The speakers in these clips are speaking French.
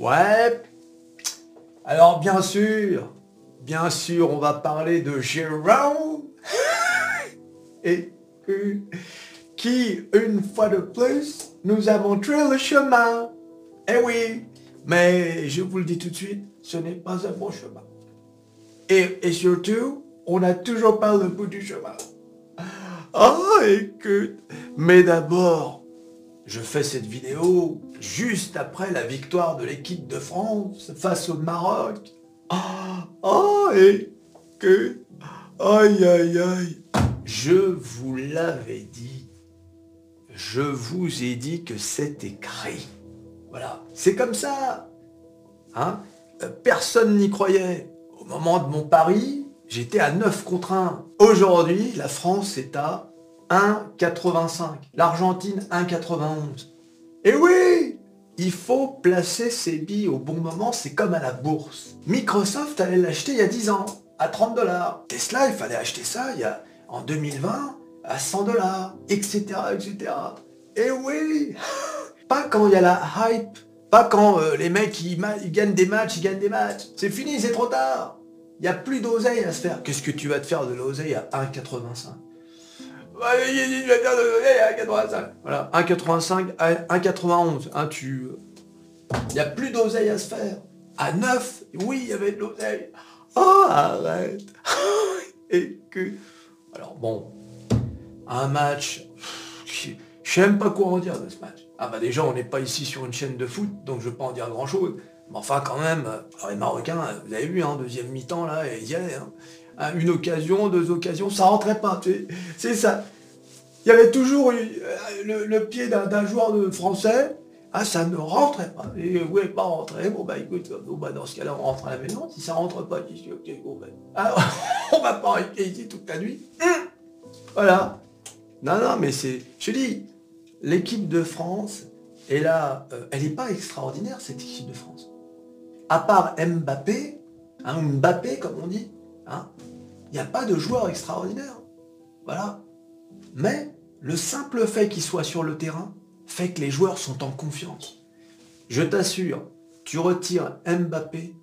Ouais. Alors bien sûr, bien sûr, on va parler de Jérôme. Et qui, une fois de plus, nous a montré le chemin. Eh oui, mais je vous le dis tout de suite, ce n'est pas un bon chemin. Et, et surtout, on n'a toujours pas le bout du chemin. Oh, écoute, mais d'abord, je fais cette vidéo juste après la victoire de l'équipe de France face au Maroc. Ah, oh, écoute, aïe, aïe, aïe. Je vous l'avais dit. Je vous ai dit que c'est écrit. Voilà, c'est comme ça. Hein euh, Personne n'y croyait. Au moment de mon pari, j'étais à 9 contre 1. Aujourd'hui, la France est à 1,85. L'Argentine, 1,91. Et oui il faut placer ses billes au bon moment, c'est comme à la bourse. Microsoft allait l'acheter il y a 10 ans, à 30 dollars. Tesla, il fallait acheter ça il y a, en 2020 à 100 dollars, etc., etc. Et oui Pas quand il y a la hype, pas quand euh, les mecs ils, gagnent des matchs, ils gagnent des matchs. C'est fini, c'est trop tard. Il n'y a plus d'oseille à se faire. Qu'est-ce que tu vas te faire de l'oseille à 1,85 voilà, 1,85, 1,91. Hein, tu... Il n'y a plus d'oseille à se faire. À 9, oui, il y avait de l'oseille. Oh, arrête. Et que... Alors bon, un match, je sais pas quoi en dire de ce match. Ah bah déjà, on n'est pas ici sur une chaîne de foot, donc je ne veux pas en dire grand-chose. Mais enfin, quand même, les Marocains, vous avez vu, hein, deuxième mi-temps, là, ils y allaient. Hein une occasion, deux occasions, ça rentrait pas. C'est ça. Il y avait toujours euh, le, pied d'un joueur de français. Ah, ça ne rentrait pas. Et vous pas rentrer. Bon, bah écoute, bah, dans ce cas-là, on rentre à la maison. Si ça rentre pas, je dis, ok, bon, ben, alors, on va pas rester ici toute la nuit. Hum. Voilà. Non, non, mais c'est. Je dis, l'équipe de France, est là, euh, elle n'est pas extraordinaire, cette équipe de France. À part Mbappé, hein, Mbappé, comme on dit, hein, il n'y a pas de joueur extraordinaire. Voilà. Mais le simple fait qu'il soit sur le terrain fait que les joueurs sont en confiance. Je t'assure, tu retires Mbappé,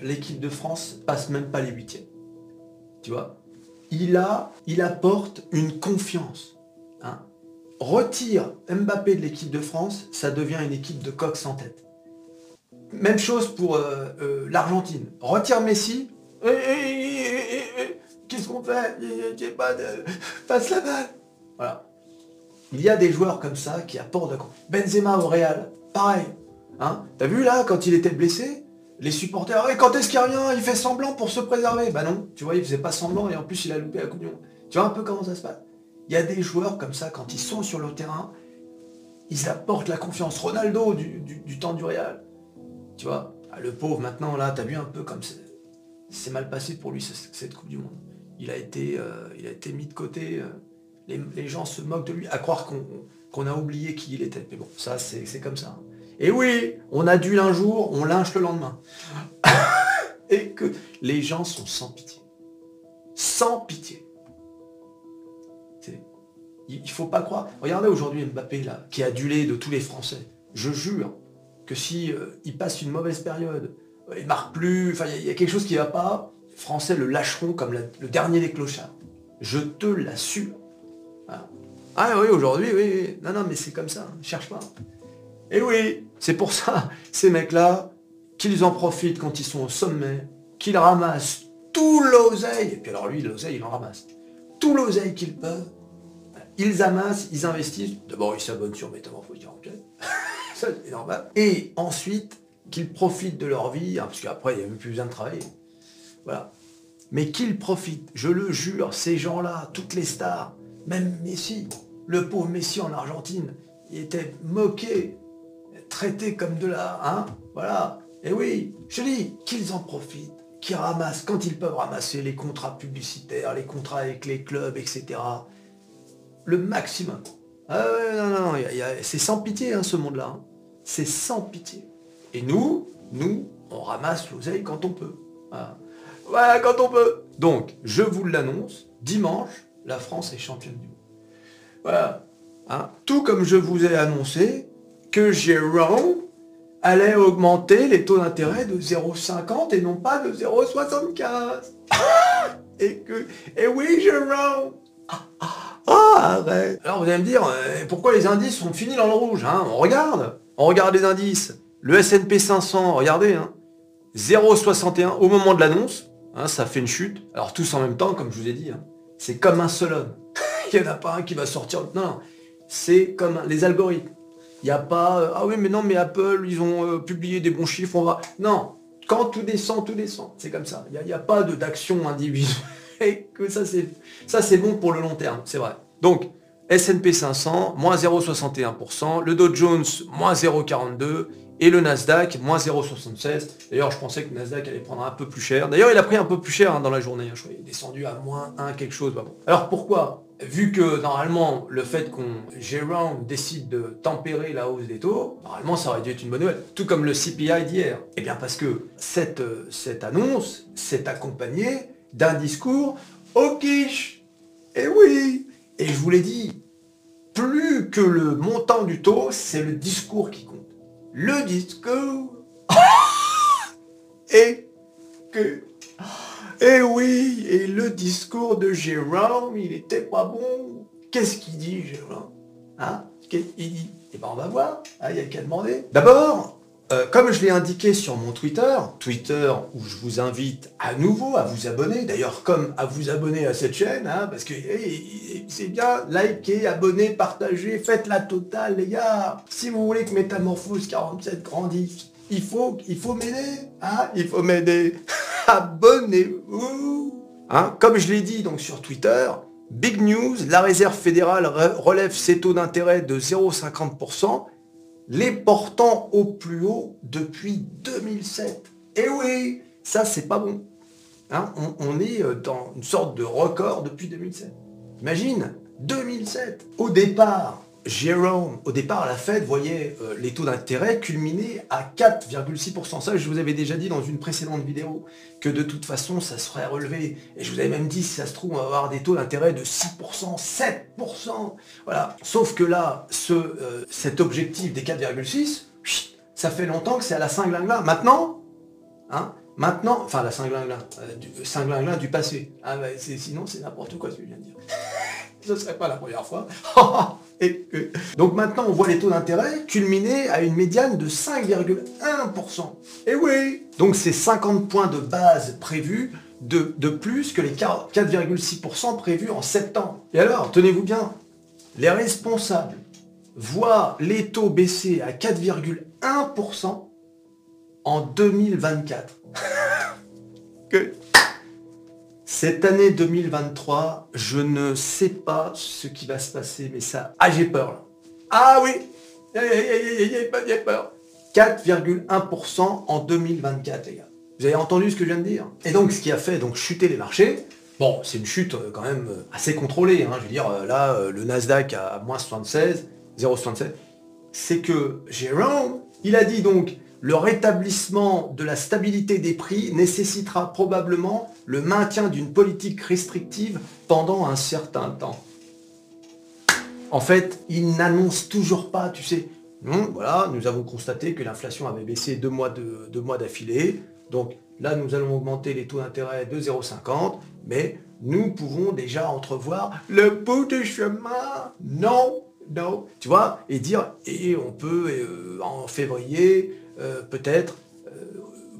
l'équipe de France passe même pas les huitièmes. Tu vois? Il, a, il apporte une confiance. Hein. Retire Mbappé de l'équipe de France, ça devient une équipe de coq sans tête. Même chose pour euh, euh, l'Argentine. Retire Messi, Qu'on fait J'ai pas de... Passe la balle Voilà. Il y a des joueurs comme ça qui apportent de... Benzema au Real, pareil. Hein T'as vu là, quand il était blessé, les supporters, et quand est-ce qu'il revient? Il fait semblant pour se préserver. Bah non, tu vois, il faisait pas semblant et en plus il a loupé la Coupe Tu vois un peu comment ça se passe? Il y a des joueurs comme ça, quand ils sont sur le terrain, ils apportent la confiance. Ronaldo du, temps du Real. Tu vois? Ah, Le pauvre maintenant là, t'as vu un peu comme c'est mal passé pour lui cette Coupe du Monde il a été, euh, il a été mis de côté. Euh, les, gens se moquent de lui, à croire qu'on a oublié qui il était. Mais bon, ça, c'est comme ça. Et oui, on adule un jour, on lynche le lendemain. Et que les gens sont sans pitié. Sans pitié. Il ne faut pas croire. Regardez aujourd'hui Mbappé, là, qui est adulé de tous les Français. Je jure que si euh, il passe une mauvaise période, il marque plus, il y, a quelque chose qui ne va pas, Français le lâcheront comme le dernier des clochards. Je te l'assure. Ah oui, aujourd'hui, oui, Non, non, mais c'est comme ça, ne cherche pas. Et oui, c'est pour ça, ces mecs-là, qu'ils en profitent quand ils sont au sommet, qu'ils ramassent tout l'oseille, et puis alors lui, l'oseille, il en ramasse. Tout l'oseille qu'ils peuvent, ils amassent, ils investissent. D'abord, ils s'abonnent sur Métamorphose ça c'est normal. Et ensuite, qu'ils profitent de leur vie, hein, parce qu'après, il n'y a plus besoin de travailler. Voilà. Mais qu'ils profitent, je le jure, ces gens-là, toutes les stars, même Messi, le pauvre Messi en Argentine, il était moqué, traité comme de la... Hein voilà. Et oui, je dis, qu'ils en profitent, qu'ils ramassent, quand ils peuvent ramasser les contrats publicitaires, les contrats avec les clubs, etc. Le maximum. Ah ouais, non, non, c'est sans pitié hein, ce monde-là. Hein. C'est sans pitié. Et nous, nous, on ramasse l'oseille quand on peut. Quand on peut. Donc, je vous l'annonce, dimanche, la France est championne du monde. Voilà. Hein. Tout comme je vous ai annoncé que Jérôme allait augmenter les taux d'intérêt de 0,50 et non pas de 0,75. et que, et oui, Jérôme Oh, arrête Alors vous allez me dire, euh, pourquoi les indices sont finis dans le rouge hein? On regarde On regarde les indices. Le S&P 500, regardez, hein, 0,61 au moment de l'annonce, hein, ça fait une chute. Alors tous en même temps, comme je vous ai dit, hein, c'est comme un seul homme. Il n'y en a pas un qui va sortir. Non, non. c'est comme les algorithmes. Il n'y a pas, euh, ah oui, mais non, mais Apple, ils ont euh, publié des bons chiffres, on va... Non, quand tout descend, tout descend. C'est comme ça. Il n'y a, pas d'action individuelle. Et que ça, c'est ça, c'est bon pour le long terme, c'est vrai. Donc, S&P 500, moins 0,61%, le Dow Jones, moins 0,42%, et le Nasdaq, moins 0,76. D'ailleurs, je pensais que le Nasdaq allait prendre un peu plus cher. D'ailleurs, il a pris un peu plus cher hein, dans la journée. Hein. Je crois est descendu à moins 1 quelque chose. Bah bon. Alors pourquoi? Vu que normalement, le fait qu'on Jérôme décide de tempérer la hausse des taux, normalement, ça aurait dû être une bonne nouvelle. Tout comme le CPI d'hier. Eh bien, parce que cette, cette annonce s'est accompagnée d'un discours au quiche. Eh oui Et je vous l'ai dit, plus que le montant du taux, c'est le discours qui compte le discours et que et eh oui et le discours de Jérôme il était pas bon. Qu'est-ce qu'il dit Jérôme? Hein? Qu'est-ce qu'il dit? Eh ben on va voir. Hein, il y a qu'à demander. D'abord euh, comme je l'ai indiqué sur mon Twitter, Twitter où je vous invite à nouveau à vous abonner, d'ailleurs comme à vous abonner à cette chaîne, hein, parce que c'est bien, likez, abonnez, partagez, faites la totale les gars. Si vous voulez que Métamorphose 47 grandisse, il faut, il faut m'aider, hein, il faut m'aider. Abonnez-vous. Hein, comme je l'ai dit donc sur Twitter, Big News, la réserve fédérale relève ses taux d'intérêt de 0,50% les portant au plus haut depuis 2007. Et oui, ça c'est pas bon. Hein, on, est euh, dans une sorte de record depuis 2007. Imagine, 2007. Au départ, Jérôme, au départ, la Fed voyait euh, les taux d'intérêt culminer à 4,6%. Ça, je vous avais déjà dit dans une précédente vidéo, que de toute façon, ça serait relevé. Et je vous avais même dit, si ça se trouve, on va avoir des taux d'intérêt de 6%, 7%. Voilà. Sauf que là, ce, euh, cet objectif des 4,6%, ça fait longtemps que c'est à la cinglingla. Maintenant, hein, maintenant, enfin la cinglingla, euh, du, du passé. Ah, sinon, c'est n'importe quoi ce que je viens de dire. ce ne serait pas la première fois. Donc maintenant, on voit les taux d'intérêt culminer à une médiane de 5,1%. Et oui Donc c'est 50 points de base prévus de, de plus que les 4,6% prévus en septembre. Et alors, tenez-vous bien, les responsables voient les taux baisser à 4,1% en 2024. que cette année 2023, je ne sais pas ce qui va se passer, mais ça... Ah, j'ai peur, là. Ah oui J'ai peur 4,1% en 2024, les gars. Vous avez entendu ce que je viens de dire? Et donc, ce qui a fait donc chuter les marchés, bon, c'est une chute euh, quand même euh, assez contrôlée, hein. je veux dire, euh, là, le Nasdaq à moins 76, 0,67, c'est que Jérôme, il a dit donc, le rétablissement de la stabilité des prix nécessitera probablement le maintien d'une politique restrictive pendant un certain temps. En fait, il n'annonce toujours pas, tu sais, voilà, nous avons constaté que l'inflation avait baissé deux mois, de, mois d'affilée, donc là nous allons augmenter les taux d'intérêt de 0,50, mais nous pouvons déjà entrevoir le bout du chemin. Non, non, tu vois, et dire, et on peut euh, en février, euh, peut-être euh,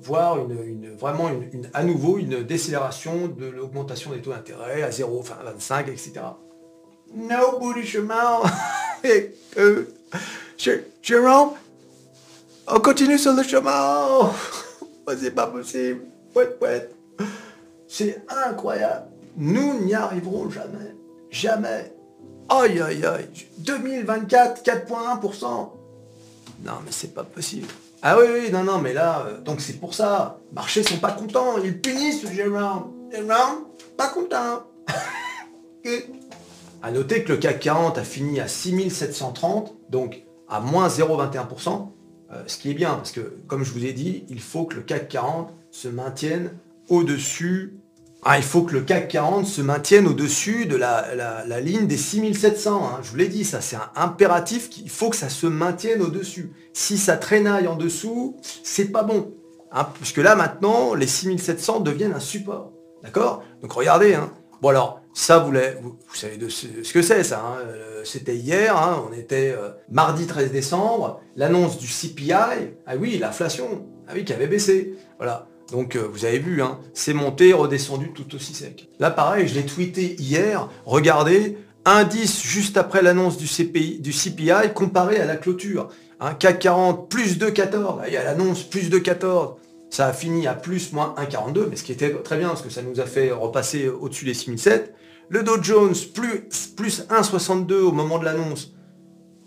voir une, vraiment une, à nouveau une décélération de l'augmentation des taux d'intérêt à 0, enfin 25, etc. No bout du chemin. euh, Jérôme, on continue sur le chemin. C'est pas possible. C'est incroyable. Nous n'y arriverons jamais. Jamais. Aïe aïe aïe. 2024, 4,1%. Non mais c'est pas possible. Ah oui, oui, non, non, mais là, euh, donc c'est pour ça. Marchés sont pas contents, ils punissent Jérôme. Jérôme, pas content. à noter que le CAC 40 a fini à 6730, donc à moins 0,21%, euh, ce qui est bien, parce que comme je vous ai dit, il faut que le CAC 40 se maintienne au-dessus Ah, il faut que le CAC 40 se maintienne au-dessus de la, ligne des 6700. Hein. Je vous l'ai dit, ça c'est un impératif qu'il faut que ça se maintienne au-dessus. Si ça traînaille en dessous, c'est pas bon. Hein, puisque là maintenant, les 6700 deviennent un support. D'accord? Donc regardez, hein. Bon alors, ça, vous, vous, vous savez de ce, que c'est ça. Hein. Euh, c'était hier, on était euh, mardi 13 décembre, l'annonce du CPI, ah oui, l'inflation, ah oui, qui avait baissé. Voilà. Donc euh, vous avez vu, hein, c'est monté, redescendu tout aussi sec. Là pareil, je l'ai tweeté hier, regardez, indice juste après l'annonce du, du CPI comparé à la clôture. Un CAC 40 plus 2,14, il y a l'annonce plus 2,14. Ça a fini à plus moins 1,42, mais ce qui était très bien, parce que ça nous a fait repasser au-dessus des 6007. Le Dow Jones plus, plus 1,62 au moment de l'annonce.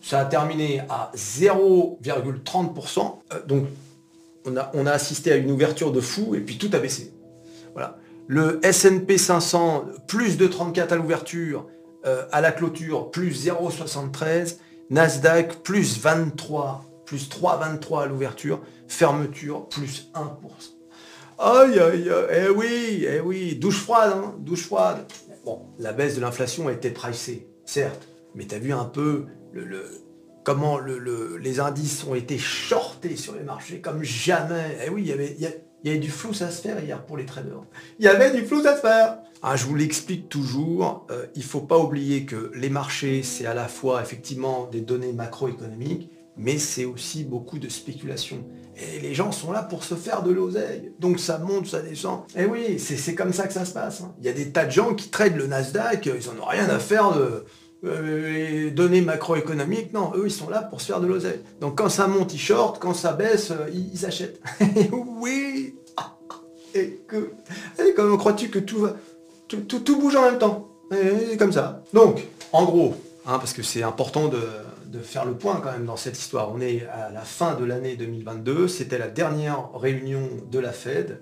Ça a terminé à 0,30%. Euh, donc on a, assisté à une ouverture de fou et puis tout a baissé. Voilà. Le S&P 500, plus de 34 à l'ouverture, euh, à la clôture, plus 0,73. Nasdaq, plus 23, plus 3,23 à l'ouverture, fermeture, plus 1%. Aïe, aïe, aïe, eh oui, eh oui, douche froide, hein, douche froide. Bon, la baisse de l'inflation a été pricée, certes, mais tu as vu un peu le comment les indices ont été shortés sur les marchés comme jamais. Et eh oui, il y avait, du flou à se faire hier pour les traders. Il y avait du flou à se faire. Ah, je vous l'explique toujours, euh, il ne faut pas oublier que les marchés, c'est à la fois effectivement des données macroéconomiques, mais c'est aussi beaucoup de spéculation. Et les gens sont là pour se faire de l'oseille. Donc ça monte, ça descend. Et eh oui, c'est comme ça que ça se passe. Hein. Il y a des tas de gens qui traitent le Nasdaq, ils n'en ont rien à faire de euh, les données macroéconomiques, non, eux ils sont là pour se faire de l'oseille. Donc quand ça monte, ils shortent, quand ça baisse, euh, ils, achètent. oui Et que. Et comment crois-tu que tout va. Tout, bouge en même temps? C'est comme ça. Donc, en gros, hein, parce que c'est important de, faire le point quand même dans cette histoire. On est à la fin de l'année 2022, c'était la dernière réunion de la Fed.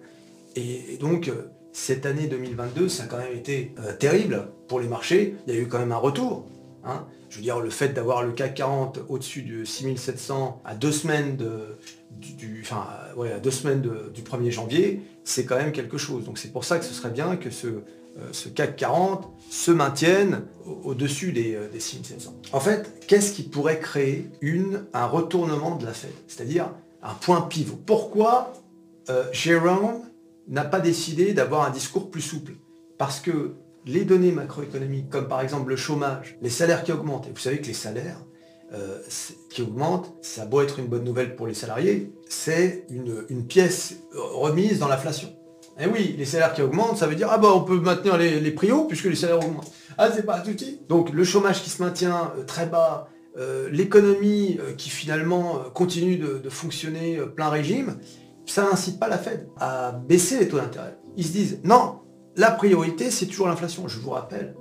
Et, donc, euh, cette année 2022, ça a quand même été terrible pour les marchés. Il y a eu quand même un retour. Hein. Je veux dire, le fait d'avoir le CAC 40 au-dessus de 6700 à deux semaines, de, du, enfin, deux semaines du 1er janvier, c'est quand même quelque chose. Donc c'est pour ça que ce serait bien que ce, euh, CAC 40 se maintienne au-dessus des, euh, des 6700. En fait, qu'est-ce qui pourrait créer un retournement de la Fed? C'est-à-dire un point pivot. Pourquoi euh, Jérôme n'a pas décidé d'avoir un discours plus souple Parce que les données macroéconomiques, comme par exemple le chômage, les salaires qui augmentent, et vous savez que les salaires euh, qui augmentent, ça a beau être une bonne nouvelle pour les salariés, c'est une, pièce remise dans l'inflation. Et oui, les salaires qui augmentent, ça veut dire, ah bah on peut maintenir les, prix hauts puisque les salaires augmentent. Ah c'est pas un outil. Donc le chômage qui se maintient euh, très bas, euh, l'économie qui finalement continue de fonctionner plein régime, ça n'incite pas la Fed à baisser les taux d'intérêt. Ils se disent, non, la priorité, c'est toujours l'inflation. Je vous rappelle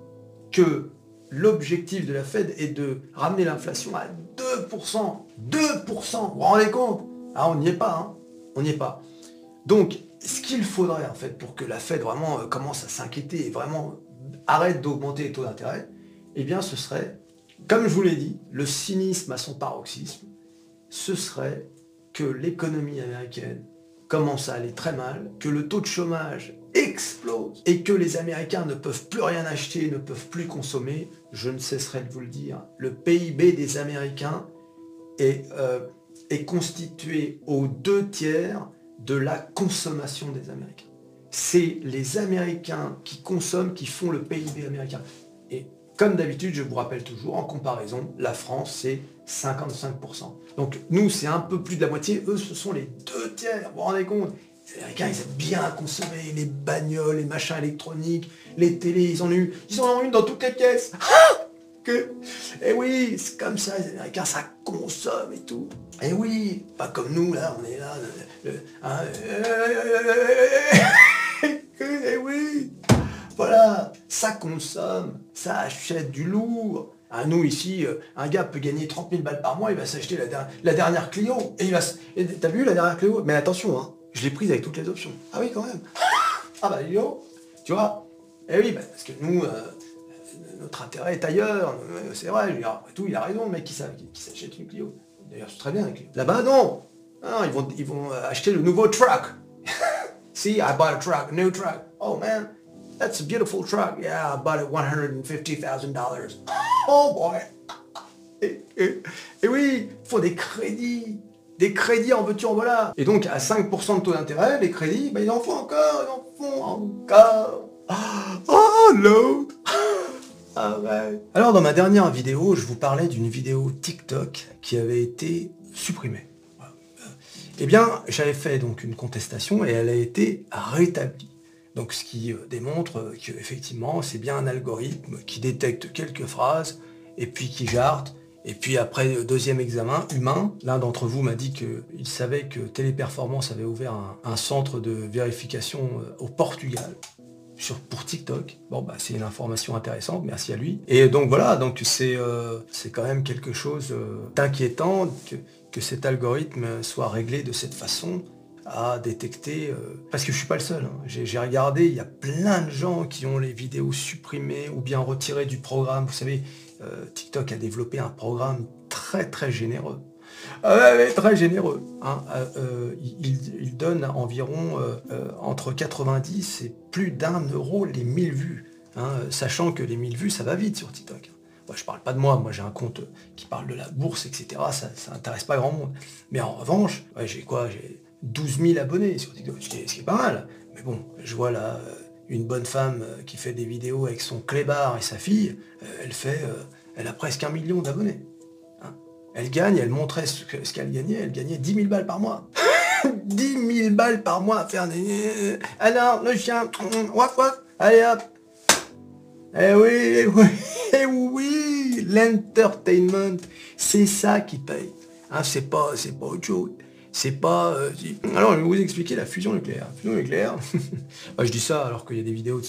que l'objectif de la Fed est de ramener l'inflation à 2%. 2% Vous vous rendez compte? Ah, on n'y est pas, hein On n'y est pas. Donc, ce qu'il faudrait, en fait, pour que la Fed vraiment euh, commence à s'inquiéter et vraiment arrête d'augmenter les taux d'intérêt, eh bien, ce serait, comme je vous l'ai dit, le cynisme à son paroxysme, ce serait que l'économie américaine commence à aller très mal, que le taux de chômage explose et que les Américains ne peuvent plus rien acheter, ne peuvent plus consommer, je ne cesserai de vous le dire, le PIB des Américains est, euh, est constitué aux deux tiers de la consommation des Américains. C'est les Américains qui consomment qui font le PIB américain. Et comme d'habitude, je vous rappelle toujours, en comparaison, la France, c'est 55%. Donc nous, c'est un peu plus de la moitié. Eux, ce sont les deux tiers. Vous vous rendez compte les Américains, ils aiment bien consommer les bagnoles, les machins électroniques, les télés, ils en ont eu, ils en ont une dans toutes les pièces. Ah que, eh oui, c'est comme ça, les Américains, ça consomme et tout. Eh oui, pas comme nous, là, on est là. Hein, eh oui, voilà, ça consomme, ça achète du lourd. À nous ici, euh, un gars peut gagner 30 000 balles par mois, il va s'acheter la, dernière Clio. Et il va. T'as vu la dernière Clio? Mais attention, hein, je l'ai prise avec toutes les options. Ah oui, quand même. Ah bah, yo, tu vois Eh oui, bah, parce que nous, euh, notre intérêt est ailleurs. C'est vrai, dire, tout, il a raison, le mec qui, s'achète une Clio. D'ailleurs, c'est très bien. Là-bas, non. ils vont, euh, acheter le nouveau truck. See, I bought a truck, new truck. Oh man, That's a beautiful truck. Yeah, I bought it $150,000. Oh boy. Et, oui, il faut des crédits. Des crédits en veux-tu en voilà. Et donc à 5% de taux d'intérêt, les crédits, ben, ils en font encore, ils en font encore. Oh l'autre. Alors dans ma dernière vidéo, je vous parlais d'une vidéo TikTok qui avait été supprimée. Eh bien, j'avais fait donc une contestation et elle a été rétablie. Donc ce qui euh, démontre qu'effectivement, c'est bien un algorithme qui détecte quelques phrases et puis qui jarte. Et puis après euh, deuxième examen humain, l'un d'entre vous m'a dit qu'il savait que Téléperformance avait ouvert un, centre de vérification euh, au Portugal pour TikTok. Bon, bah, c'est une information intéressante, merci à lui. Et donc voilà, donc c'est euh, quand même quelque chose euh, d'inquiétant que cet algorithme soit réglé de cette façon à détecter... euh, parce que je suis pas le seul, hein. j'ai regardé, il y a plein de gens qui ont les vidéos supprimées ou bien retirées du programme. Vous savez, euh, TikTok a développé un programme très très généreux. Ah très généreux. hein. Euh, il, donne environ entre 90 et plus d'un euro les 1000 vues. hein, sachant que les 1000 vues, ça va vite sur TikTok. Je parle pas de moi, moi j'ai un compte qui parle de la bourse, etc. Ça, intéresse pas grand monde. Mais en revanche, j'ai quoi J'ai 12 000 abonnés sur TikTok, ce qui est, pas mal. Mais bon, je vois là euh, une bonne femme euh, qui fait des vidéos avec son clébard et sa fille, euh, elle fait, elle a presque un million d'abonnés. Hein. Elle gagne, elle montrait ce qu'elle gagnait, elle gagnait 10 000 balles par mois. 10 000 balles par mois à faire des... Alors, le chien, waf waf, allez hop. Eh oui, eh oui, eh oui, l'entertainment, c'est ça qui paye. Hein, c'est pas, c'est pas autre chose. C'est pas... euh, Alors, je vais vous expliquer la fusion nucléaire. Fusion nucléaire, Bah, je dis ça alors qu'il y a des vidéos de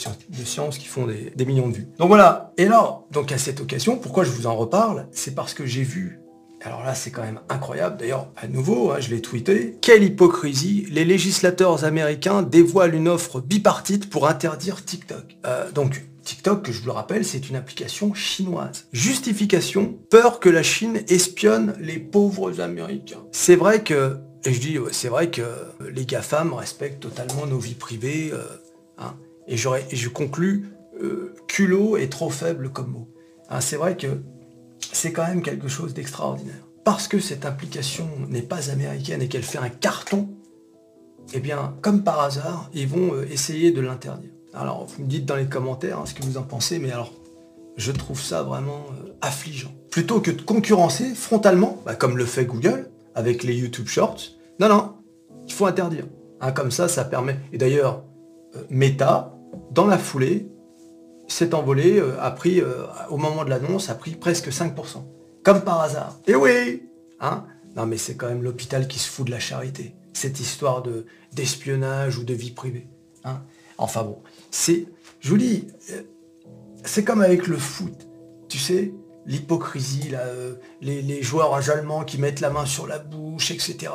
science, qui font des, millions de vues. Donc voilà. Et alors, donc à cette occasion, pourquoi je vous en reparle? C'est parce que j'ai vu alors là, c'est quand même incroyable. D'ailleurs, à nouveau, hein, je l'ai tweeté. Quelle hypocrisie Les législateurs américains dévoilent une offre bipartite pour interdire TikTok. Euh, donc, TikTok, que je vous le rappelle, c'est une application chinoise. Justification, peur que la Chine espionne les pauvres Américains. C'est vrai que, et je dis, c'est vrai que les GAFAM respectent totalement nos vies privées. euh, hein. et, je conclus, euh, culot est trop faible comme mot. Hein, c'est vrai que c'est quand même quelque chose d'extraordinaire. Parce que cette application n'est pas américaine et qu'elle fait un carton, eh bien, comme par hasard, ils vont euh, essayer de l'interdire. Alors, vous me dites dans les commentaires hein, ce que vous en pensez, mais alors, je trouve ça vraiment affligeant. Plutôt que de concurrencer frontalement, bah, comme le fait Google, avec les YouTube Shorts, non, non, il faut interdire. Hein, comme ça, ça permet... Et d'ailleurs, euh, Meta, dans la foulée, s'est envolé, euh, a pris, euh, au moment de l'annonce, a pris presque 5%. Comme par hasard. Et oui hein? Non mais c'est quand même l'hôpital qui se fout de la charité. Cette histoire de d'espionnage ou de vie privée. Hein? Enfin bon, c'est... Je vous dis, c'est comme avec le foot. Tu sais, l'hypocrisie, euh, les, joueurs allemands qui mettent la main sur la bouche, etc.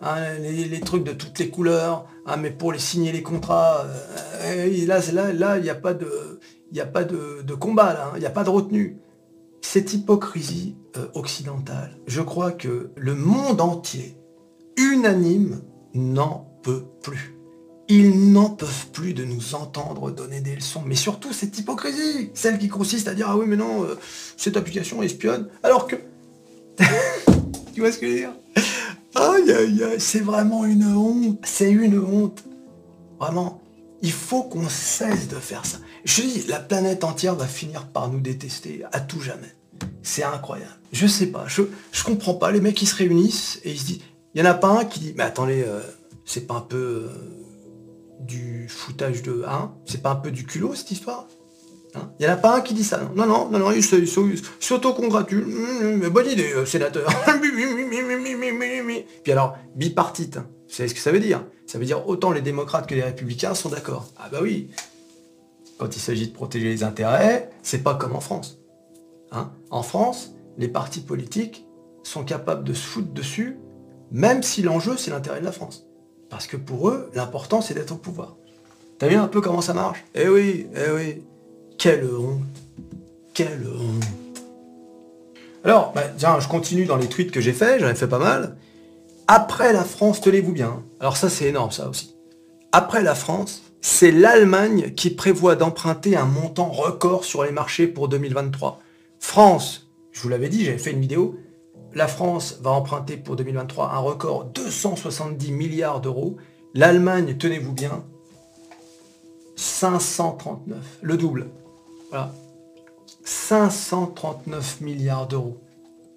hein, les, trucs de toutes les couleurs, hein, mais pour les signer les contrats, euh, et là, là, là, il n'y a pas de, n'y a pas de, combat hein, il n'y a pas de retenue. Cette hypocrisie euh, occidentale, je crois que le monde entier, unanime, n'en peut plus. Ils n'en peuvent plus de nous entendre donner des leçons, mais surtout cette hypocrisie, celle qui consiste à dire ah oui mais non, euh, cette application espionne, alors que tu vois ce que je veux dire? Aïe aïe aïe, c'est vraiment une honte, c'est une honte. Vraiment, il faut qu'on cesse de faire ça. Je dis, la planète entière va finir par nous détester à tout jamais. C'est incroyable. Je sais pas, je, je comprends pas. Les mecs, ils se réunissent et ils se disent, il y en a pas un qui dit, mais attendez, euh, c'est pas un peu euh, du foutage de... Hein c'est pas un peu du culot, cette histoire? Hein? Il y en a pas un qui dit ça. Non, non, non, non, il s'auto-congratule. Hum, hum, Bonne idée, sénateur. Puis alors, bipartite. hein. Vous savez ce que ça veut dire? Ça veut dire autant les démocrates que les républicains sont d'accord. Ah bah oui. Quand il s'agit de protéger les intérêts, c'est pas comme en France. Hein en France, les partis politiques sont capables de se foutre dessus, même si l'enjeu c'est l'intérêt de la France. Parce que pour eux, l'important c'est d'être au pouvoir. T'as vu un peu comment ça marche? Eh oui, eh oui. Quelle honte. Quelle honte. Alors, bah, tiens, je continue dans les tweets que j'ai fait, j'en ai fait pas mal. Après la France, tenez-vous bien. Alors ça, c'est énorme, ça aussi. Après la France, c'est l'Allemagne qui prévoit d'emprunter un montant record sur les marchés pour 2023. France, je vous l'avais dit, j'avais fait une vidéo, la France va emprunter pour 2023 un record 270 milliards d'euros. L'Allemagne, tenez-vous bien, 539, le double. Voilà. 539 milliards d'euros.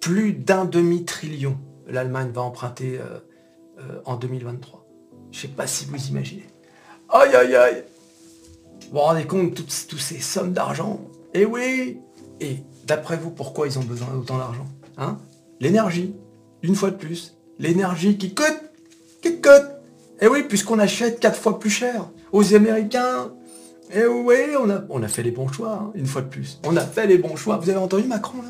Plus d'un demi-trillion, l'Allemagne va emprunter euh, euh, en 2023. Je ne sais pas si vous imaginez. Aïe aïe aïe Vous vous rendez compte toutes, toutes ces sommes d'argent? Eh oui Et d'après vous, pourquoi ils ont besoin d'autant d'argent hein? L'énergie, une fois de plus. L'énergie qui coûte Qui coûte Eh oui, puisqu'on achète quatre fois plus cher aux Américains. Eh oui, on a, on a fait les bons choix, hein, une fois de plus. On a fait les bons choix. Vous avez entendu Macron là?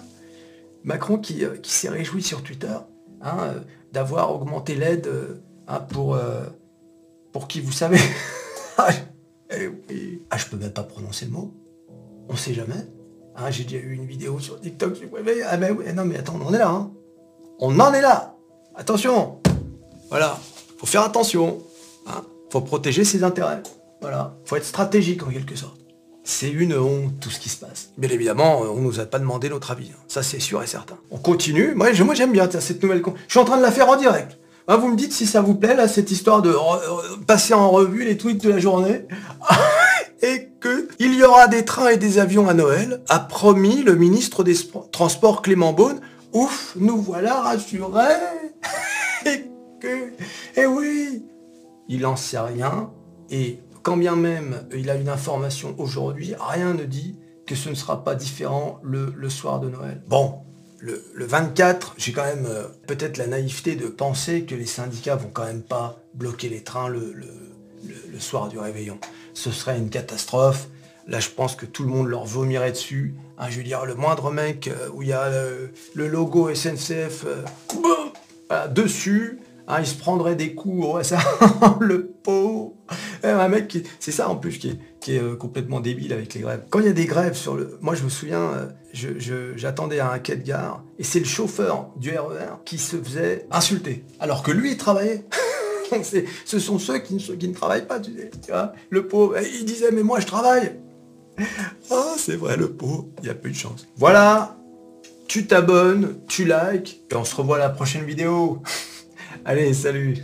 Macron qui, euh, qui s'est réjoui sur Twitter hein, euh, d'avoir augmenté l'aide euh, hein, pour, pour qui vous savez. ah, eh oui. ah, je peux même pas prononcer le mot. On sait jamais. J'ai déjà eu une vidéo sur TikTok. Ah ben oui, non mais attends, on est là. Hein. On en est là. Attention. Voilà. Faut faire attention. Hein. Faut protéger ses intérêts. Voilà. Faut être stratégique en quelque sorte. C'est une honte tout ce qui se passe. Bien évidemment, on nous a pas demandé notre avis. Hein. Ça c'est sûr et certain. On continue. Moi, j'aime bien cette nouvelle. Je suis en train de la faire en direct. Ah, vous me dites si ça vous plaît, là, cette histoire de passer en revue les tweets de la journée. et que il y aura des trains et des avions à Noël, a promis le ministre des Transports Clément Beaune. Ouf, nous voilà rassurés. et et oui, il en sait rien. Et quand bien même il a une information aujourd'hui, rien ne dit que ce ne sera pas différent le, le soir de Noël. Bon, le, 24, j'ai quand même euh, peut-être la naïveté de penser que les syndicats vont quand même pas bloquer les trains le, soir du réveillon. Ce serait une catastrophe. Là, je pense que tout le monde leur vomirait dessus. Hein, je veux dire, le moindre mec euh, où il y a le, logo SNCF euh, dessus, hein, il se prendrait des coups le pot. Un mec C'est ça en plus qui est, euh, complètement débile avec les grèves. Quand il y a des grèves sur le. Moi je me souviens, j'attendais à un quai de gare, et c'est le chauffeur du RER e qui se faisait insulter. Alors que lui il travaillait. ce sont ceux qui ne, travaillent pas, tu, sais, vois. Le pauvre, il disait, mais moi je travaille. Ah, c'est vrai, le pauvre, il n'y a plus de chance. Voilà, tu t'abonnes, tu likes, et on se revoit à la prochaine vidéo. Allez, salut